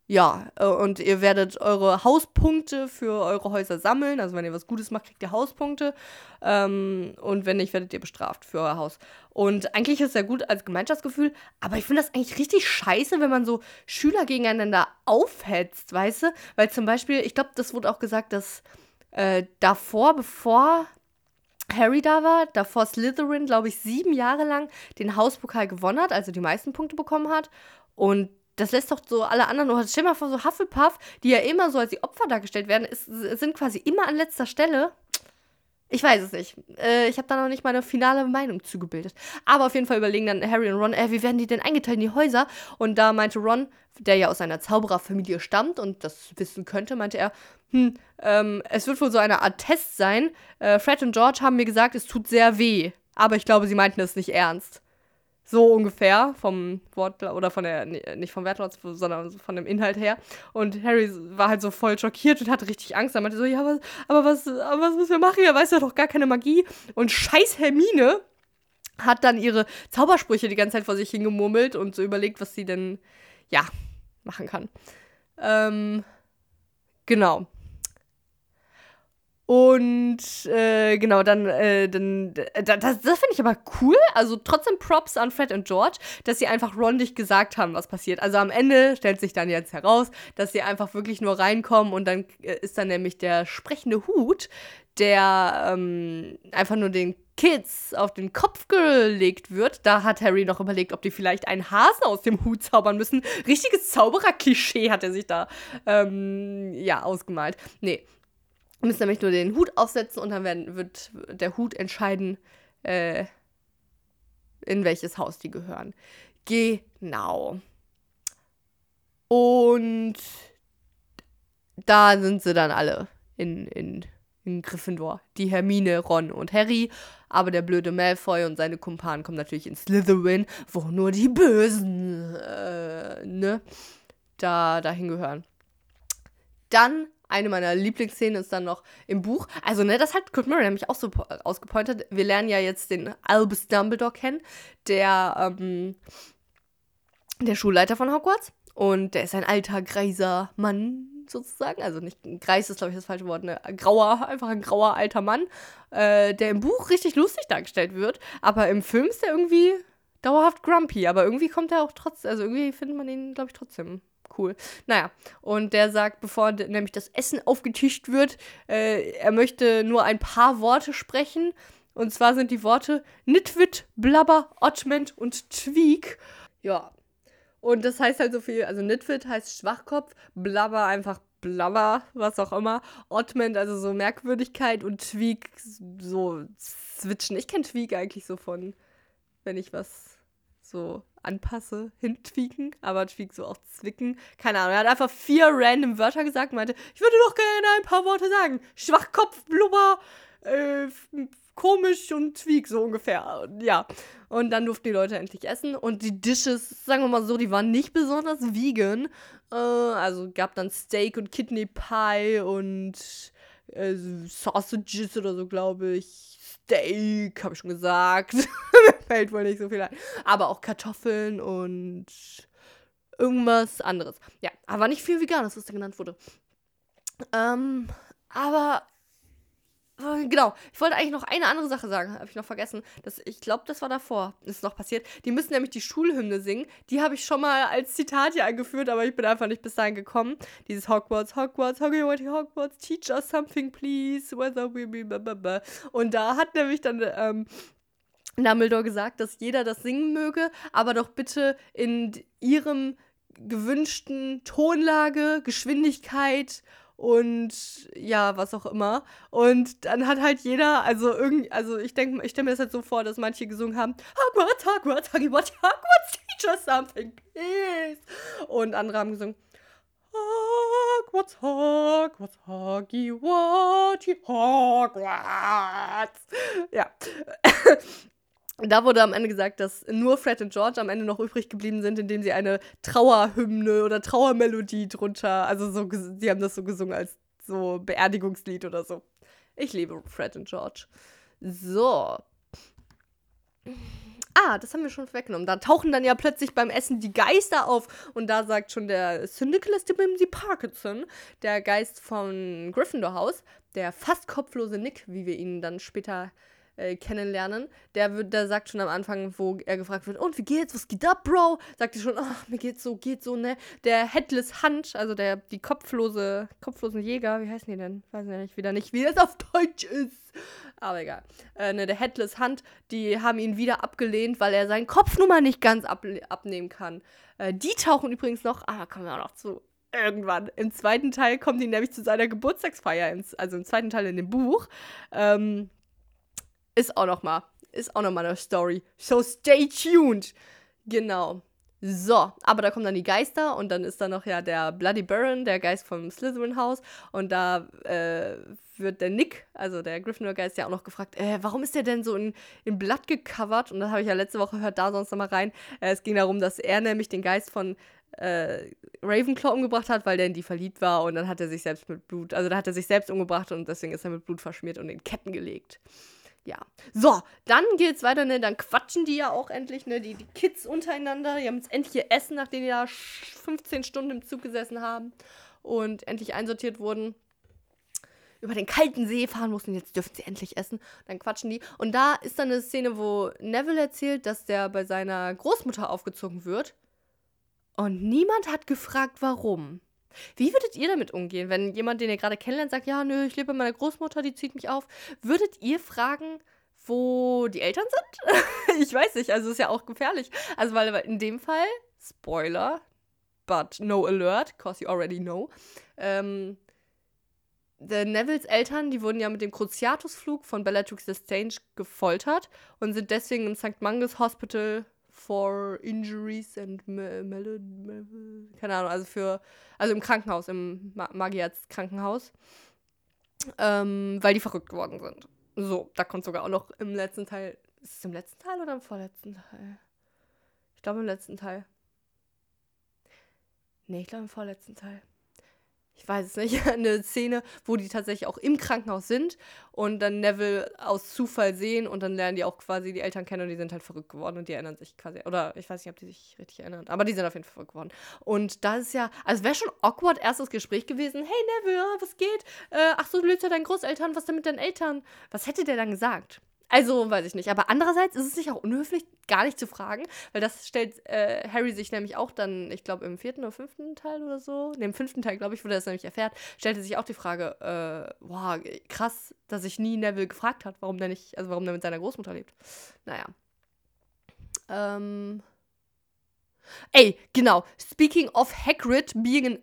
ja, äh, und ihr werdet eure Hauspunkte für eure Häuser sammeln. Also wenn ihr was Gutes macht, kriegt ihr Hauspunkte. Ähm, und wenn nicht, werdet ihr bestraft für euer Haus. Und eigentlich ist es ja gut als Gemeinschaftsgefühl, aber ich finde das eigentlich richtig scheiße, wenn man so Schüler gegeneinander aufhetzt, weißt du? Weil zum Beispiel, ich glaube, das wurde auch gesagt, dass äh, davor, bevor Harry da war, davor Slytherin, glaube ich, sieben Jahre lang den Hauspokal gewonnen hat, also die meisten Punkte bekommen hat. Und das lässt doch so alle anderen, oder stell mal vor, so Hufflepuff, die ja immer so als die Opfer dargestellt werden, ist, sind quasi immer an letzter Stelle. Ich weiß es nicht. Äh, ich habe da noch nicht meine finale Meinung zugebildet. Aber auf jeden Fall überlegen dann Harry und Ron, äh, wie werden die denn eingeteilt in die Häuser? Und da meinte Ron, der ja aus einer Zaubererfamilie stammt und das wissen könnte, meinte er, hm, ähm, es wird wohl so eine Art Test sein. Äh, Fred und George haben mir gesagt, es tut sehr weh. Aber ich glaube, sie meinten es nicht ernst. So ungefähr vom Wort oder von der, nicht vom Wertlaut, sondern von dem Inhalt her. Und Harry war halt so voll schockiert und hatte richtig Angst. Er meinte so, ja, was, aber was, aber was müssen wir machen? Er weiß ja doch gar keine Magie. Und scheiß Hermine hat dann ihre Zaubersprüche die ganze Zeit vor sich hingemurmelt und so überlegt, was sie denn, ja, machen kann. Ähm, genau. Und äh, genau, dann, äh, dann das, das finde ich aber cool. Also trotzdem Props an Fred und George, dass sie einfach rondig gesagt haben, was passiert. Also am Ende stellt sich dann jetzt heraus, dass sie einfach wirklich nur reinkommen und dann äh, ist dann nämlich der sprechende Hut, der ähm, einfach nur den Kids auf den Kopf gelegt wird. Da hat Harry noch überlegt, ob die vielleicht einen Hasen aus dem Hut zaubern müssen. Richtiges Zauberer-Klischee hat er sich da ähm, ja ausgemalt. Nee, müssen nämlich nur den Hut aufsetzen und dann werden, wird der Hut entscheiden, äh, in welches Haus die gehören. Genau. Und da sind sie dann alle in, in, in Gryffindor. Die Hermine, Ron und Harry. Aber der blöde Malfoy und seine Kumpanen kommen natürlich in Slytherin, wo nur die Bösen, äh, ne, da dahin gehören. Dann eine meiner Lieblingsszenen ist dann noch im Buch. Also, ne, das hat Kurt Murray nämlich auch so ausgepointet. Wir lernen ja jetzt den Albus Dumbledore kennen, der, ähm, der Schulleiter von Hogwarts. Und der ist ein alter, greiser Mann, sozusagen. Also nicht Greis ist, glaube ich, das falsche Wort, ne? Grauer, einfach ein grauer alter Mann, äh, der im Buch richtig lustig dargestellt wird. Aber im Film ist er irgendwie dauerhaft grumpy. Aber irgendwie kommt er auch trotzdem, also irgendwie findet man ihn, glaube ich, trotzdem cool. Naja, und der sagt, bevor nämlich das Essen aufgetischt wird, äh, er möchte nur ein paar Worte sprechen. Und zwar sind die Worte Nitwit, Blabber, Ottment und Tweak. Ja. Und das heißt halt so viel, also Nitwit heißt Schwachkopf, Blabber einfach Blabber, was auch immer. Ottment, also so Merkwürdigkeit und Tweak, so Switchen. Ich kenne Tweak eigentlich so von, wenn ich was so anpasse, hintweaken, aber tweak so auch zwicken. Keine Ahnung. Er hat einfach vier random Wörter gesagt und meinte, ich würde doch gerne ein paar Worte sagen. Schwachkopf, Blubber, äh, komisch und tweak, so ungefähr. Ja. Und dann durften die Leute endlich essen. Und die Dishes, sagen wir mal so, die waren nicht besonders vegan. Äh, also gab dann Steak und Kidney Pie und äh, Sausages oder so, glaube ich. Steak, habe ich schon gesagt. fällt wohl nicht so viel ein. Aber auch Kartoffeln und irgendwas anderes. Ja, aber nicht viel Veganes, was da genannt wurde. Ähm, aber genau, ich wollte eigentlich noch eine andere Sache sagen, habe ich noch vergessen. Das, ich glaube, das war davor, ist noch passiert. Die müssen nämlich die Schulhymne singen. Die habe ich schon mal als Zitat hier angeführt, aber ich bin einfach nicht bis dahin gekommen. Dieses Hogwarts, Hogwarts, Hogwarts, Hogwarts, teach us something, please, whether we be. Und da hat nämlich dann ähm, Dumbledore gesagt, dass jeder das singen möge, aber doch bitte in ihrem gewünschten Tonlage, Geschwindigkeit und ja, was auch immer. Und dann hat halt jeder, also irgendwie, also ich denke, ich stelle mir das halt so vor, dass manche gesungen haben, Hogwarts, Hogwarts, Hogwarts, Hogwarts, teach us something, please. Und andere haben gesungen, Hogwarts, Hogwarts, Hogwarts, Hogwarts. Ja. Da wurde am Ende gesagt, dass nur Fred und George am Ende noch übrig geblieben sind, indem sie eine Trauerhymne oder Trauermelodie drunter, also so, sie haben das so gesungen als so Beerdigungslied oder so. Ich liebe Fred und George. So. Ah, das haben wir schon weggenommen. Da tauchen dann ja plötzlich beim Essen die Geister auf. Und da sagt schon der Syndicalist Mimsy Parkinson, der Geist von Gryffindor House, der fast kopflose Nick, wie wir ihn dann später äh, kennenlernen. Der, wird, der sagt schon am Anfang, wo er gefragt wird, und wie geht's, was geht ab, Bro? Sagt er schon, ach, mir geht's so, geht so, ne? Der Headless Hunt, also der, die kopflose, kopflosen Jäger, wie heißen die denn? Weiß ich nicht, wieder nicht, wie das auf Deutsch ist. Aber egal. Äh, ne, der Headless Hunt, die haben ihn wieder abgelehnt, weil er seinen Kopf nun mal nicht ganz ab, abnehmen kann. Äh, die tauchen übrigens noch, ah, kommen wir auch noch zu. Irgendwann. Im zweiten Teil kommen die nämlich zu seiner Geburtstagsfeier, ins, also im zweiten Teil in dem Buch. Ähm, ist auch noch mal, ist auch noch mal eine Story. So stay tuned. Genau. So, aber da kommen dann die Geister und dann ist da noch ja der Bloody Baron, der Geist vom Slytherin Haus und da äh, wird der Nick, also der Gryffindor-Geist, ja auch noch gefragt, äh, warum ist der denn so in, in Blatt gecovert? Und das habe ich ja letzte Woche gehört, da sonst noch mal rein. Äh, es ging darum, dass er nämlich den Geist von äh, Ravenclaw umgebracht hat, weil der in die verliebt war und dann hat er sich selbst mit Blut, also da hat er sich selbst umgebracht und deswegen ist er mit Blut verschmiert und in Ketten gelegt ja. So, dann geht's weiter, ne? Dann quatschen die ja auch endlich, ne? Die, die Kids untereinander. Die haben jetzt endlich ihr Essen, nachdem die da 15 Stunden im Zug gesessen haben und endlich einsortiert wurden. Über den kalten See fahren mussten, jetzt dürfen sie endlich essen. Dann quatschen die. Und da ist dann eine Szene, wo Neville erzählt, dass der bei seiner Großmutter aufgezogen wird. Und niemand hat gefragt, warum. Wie würdet ihr damit umgehen, wenn jemand, den ihr gerade kennenlernt, sagt, ja, nö, ich lebe bei meiner Großmutter, die zieht mich auf? Würdet ihr fragen, wo die Eltern sind? ich weiß nicht, also ist ja auch gefährlich. Also, weil in dem Fall, Spoiler, but no alert, cause you already know, ähm, der Nevilles Eltern, die wurden ja mit dem Cruciatus-Flug von Bellatrix Lestrange gefoltert und sind deswegen im St. Mangus Hospital for Injuries and keine Ahnung, also für, also im Krankenhaus, im Ma Magiers Krankenhaus, ähm, weil die verrückt geworden sind. So, da kommt sogar auch noch im letzten Teil, ist es im letzten Teil oder im vorletzten Teil? Ich glaube im letzten Teil. Nee, ich glaube im vorletzten Teil ich weiß es nicht, eine Szene, wo die tatsächlich auch im Krankenhaus sind und dann Neville aus Zufall sehen und dann lernen die auch quasi die Eltern kennen und die sind halt verrückt geworden und die erinnern sich quasi, oder ich weiß nicht, ob die sich richtig erinnern, aber die sind auf jeden Fall verrückt geworden. Und da ist ja, also wäre schon awkward erstes Gespräch gewesen, hey Neville, was geht? Äh, ach so, du lebst ja deinen Großeltern, was denn mit deinen Eltern? Was hätte der dann gesagt? Also, weiß ich nicht. Aber andererseits ist es sich auch unhöflich, gar nicht zu fragen, weil das stellt äh, Harry sich nämlich auch dann, ich glaube, im vierten oder fünften Teil oder so, ne, im fünften Teil, glaube ich, wo er das nämlich erfährt, stellte sich auch die Frage, äh, wow, krass, dass sich nie Neville gefragt hat, warum der nicht, also warum der mit seiner Großmutter lebt. Naja. Ähm. Ey, genau. Speaking of Hagrid being an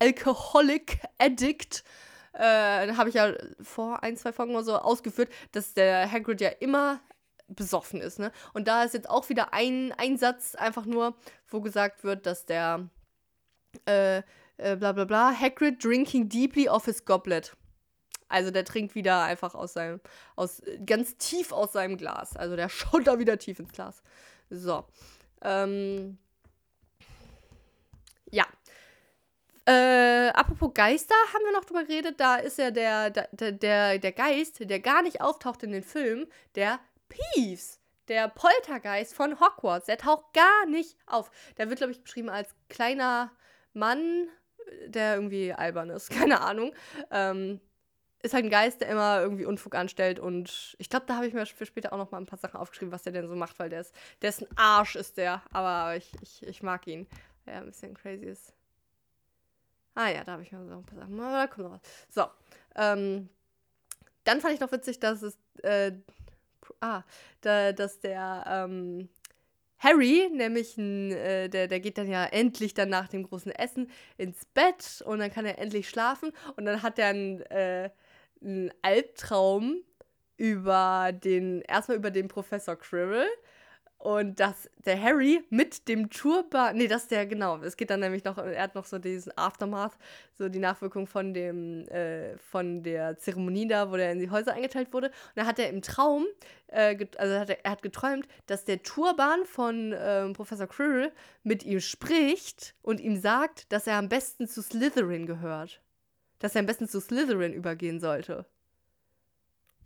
alcoholic addict, äh, habe ich ja vor ein, zwei Folgen oder so ausgeführt, dass der Hagrid ja immer besoffen ist, ne? Und da ist jetzt auch wieder ein, ein Satz einfach nur, wo gesagt wird, dass der äh, äh, bla bla bla, Hagrid drinking deeply off his goblet. Also der trinkt wieder einfach aus seinem, aus, ganz tief aus seinem Glas. Also der schaut da wieder tief ins Glas. So. Ähm, ja, äh, apropos Geister, haben wir noch drüber geredet. Da ist ja der, der, der, der Geist, der gar nicht auftaucht in den Filmen, der Peeves. Der Poltergeist von Hogwarts. Der taucht gar nicht auf. Der wird, glaube ich, beschrieben als kleiner Mann, der irgendwie albern ist. Keine Ahnung. Ähm, ist halt ein Geist, der immer irgendwie Unfug anstellt und ich glaube, da habe ich mir für später auch noch mal ein paar Sachen aufgeschrieben, was der denn so macht, weil der ist, der ist ein Arsch, ist der, aber ich, ich, ich mag ihn. Ja, ein bisschen crazy ist. Ah ja, da habe ich mir so ein paar Sachen. Da kommt noch was. So. Ähm, dann fand ich noch witzig, dass es. Äh, ah, da, dass der. Ähm, Harry, nämlich äh, der, der geht dann ja endlich dann nach dem großen Essen ins Bett und dann kann er endlich schlafen und dann hat er einen, äh, einen Albtraum über den, erstmal über den Professor Quirrell Und dass der Harry mit dem Turban, nee, das ist der, genau, es geht dann nämlich noch, er hat noch so diesen Aftermath, so die Nachwirkung von dem, äh, von der Zeremonie da, wo der in die Häuser eingeteilt wurde. Und da hat er im Traum, äh, also hat er, er, hat geträumt, dass der Turban von äh, Professor Quirrell mit ihm spricht und ihm sagt, dass er am besten zu Slytherin gehört. Dass er am besten zu Slytherin übergehen sollte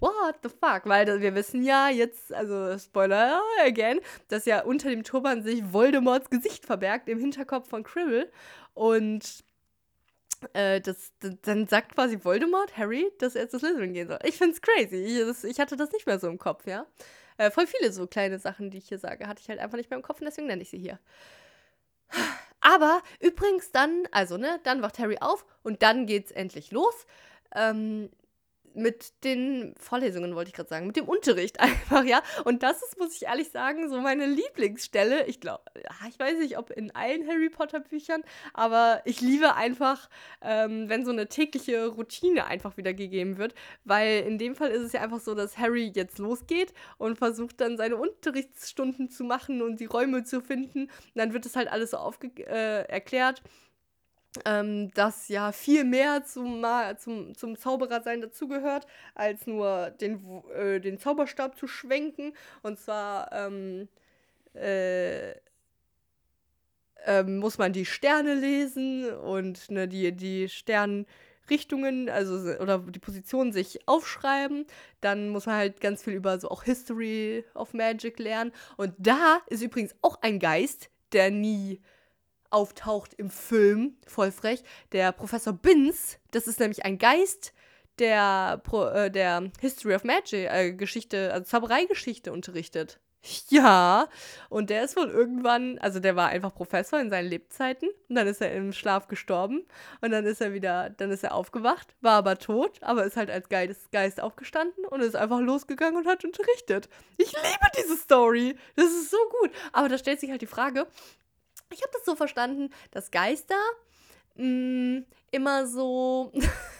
what the fuck? Weil wir wissen ja jetzt, also Spoiler again, dass ja unter dem Turban sich Voldemorts Gesicht verbergt im Hinterkopf von Cribble. Und äh, das, dann sagt quasi Voldemort Harry, dass er zu Slytherin gehen soll. Ich find's crazy. Ich, das, ich hatte das nicht mehr so im Kopf, ja. Äh, voll viele so kleine Sachen, die ich hier sage, hatte ich halt einfach nicht mehr im Kopf und deswegen nenne ich sie hier. Aber übrigens dann, also ne, dann wacht Harry auf und dann geht's endlich los. Ähm, mit den Vorlesungen, wollte ich gerade sagen, mit dem Unterricht einfach, ja. Und das ist, muss ich ehrlich sagen, so meine Lieblingsstelle. Ich glaube, ja, ich weiß nicht, ob in allen Harry Potter Büchern, aber ich liebe einfach, ähm, wenn so eine tägliche Routine einfach wieder gegeben wird, weil in dem Fall ist es ja einfach so, dass Harry jetzt losgeht und versucht dann seine Unterrichtsstunden zu machen und die Räume zu finden. Und dann wird das halt alles so aufge äh, erklärt ähm, dass ja viel mehr zum, zum, zum Zauberersein dazugehört, als nur den, äh, den Zauberstab zu schwenken. Und zwar ähm, äh, äh, muss man die Sterne lesen und ne, die, die Sternrichtungen, also oder die Positionen sich aufschreiben. Dann muss man halt ganz viel über so auch History of Magic lernen. Und da ist übrigens auch ein Geist, der nie auftaucht im Film, voll frech, der Professor Binz, das ist nämlich ein Geist, der, Pro, äh, der History of Magic äh, Geschichte, also Zaubereigeschichte unterrichtet. Ja, und der ist wohl irgendwann, also der war einfach Professor in seinen Lebzeiten und dann ist er im Schlaf gestorben und dann ist er wieder, dann ist er aufgewacht, war aber tot, aber ist halt als Geist, Geist aufgestanden und ist einfach losgegangen und hat unterrichtet. Ich liebe diese Story, das ist so gut. Aber da stellt sich halt die Frage, ich habe das so verstanden, dass Geister mh, mm, immer so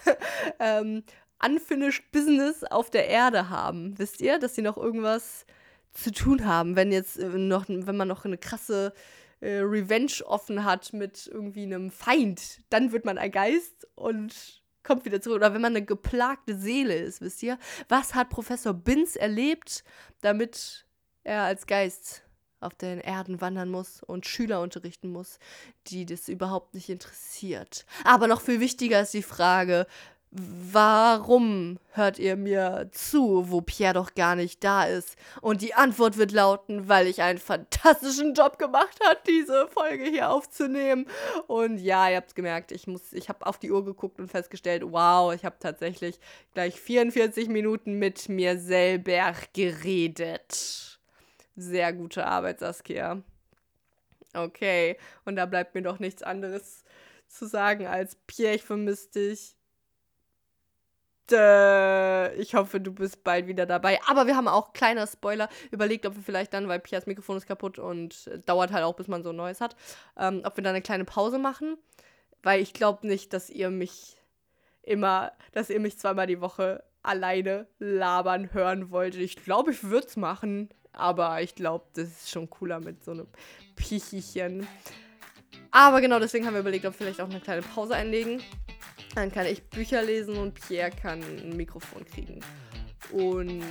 ähm, unfinished Business auf der Erde haben. Wisst ihr, dass sie noch irgendwas zu tun haben, wenn jetzt äh, noch, wenn man noch eine krasse äh, Revenge offen hat mit irgendwie einem Feind, dann wird man ein Geist und kommt wieder zurück. Oder wenn man eine geplagte Seele ist, wisst ihr? Was hat Professor Binz erlebt, damit er als Geist auf den Erden wandern muss und Schüler unterrichten muss, die das überhaupt nicht interessiert. Aber noch viel wichtiger ist die Frage, warum hört ihr mir zu, wo Pierre doch gar nicht da ist? Und die Antwort wird lauten, weil ich einen fantastischen Job gemacht habe, diese Folge hier aufzunehmen. Und ja, ihr habt es gemerkt, ich ich habe auf die Uhr geguckt und festgestellt, wow, ich habe tatsächlich gleich 44 Minuten mit mir selber geredet. Sehr gute Arbeit, Saskia. Okay, und da bleibt mir doch nichts anderes zu sagen als Pierre, ich vermisse dich. Ich hoffe, du bist bald wieder dabei. Aber wir haben auch, kleiner Spoiler, überlegt, ob wir vielleicht dann, weil Piers Mikrofon ist kaputt und dauert halt auch, bis man so ein neues hat, ähm, ob wir dann eine kleine Pause machen. Weil ich glaube nicht, dass ihr mich immer, dass ihr mich zweimal die Woche alleine labern hören wolltet. Ich glaube, ich würde es machen. Aber ich glaube, das ist schon cooler mit so einem Pichichen. Aber genau deswegen haben wir überlegt, ob wir vielleicht auch eine kleine Pause einlegen. Dann kann ich Bücher lesen und Pierre kann ein Mikrofon kriegen. Und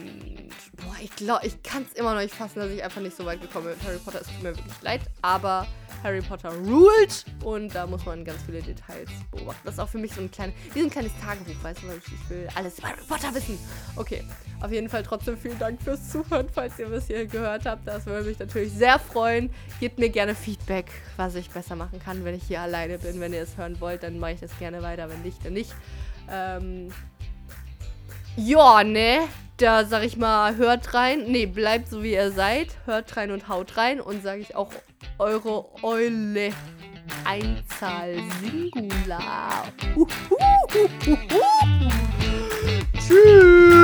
boah, ich glaube, ich kann es immer noch nicht fassen, dass ich einfach nicht so weit gekommen bin Harry Potter. Es tut mir wirklich leid, aber Harry Potter ruled und da muss man ganz viele Details beobachten. Das ist auch für mich so ein, klein, wie so ein kleines Tagebuch, weißt du, weil ich, ich will alles über Harry Potter wissen. Okay, auf jeden Fall trotzdem vielen Dank fürs Zuhören, falls ihr bis hier gehört habt. Das würde mich natürlich sehr freuen. Gebt mir gerne Feedback, was ich besser machen kann, wenn ich hier alleine bin. Wenn ihr es hören wollt, dann mache ich das gerne weiter. Wenn nicht, dann nicht. Ähm, ja, ne? Da sag ich mal, hört rein. Ne, bleibt so wie ihr seid. Hört rein und haut rein. Und sage ich auch eure Eule. Einzahl Singular. Uhuhuhuhu. Tschüss.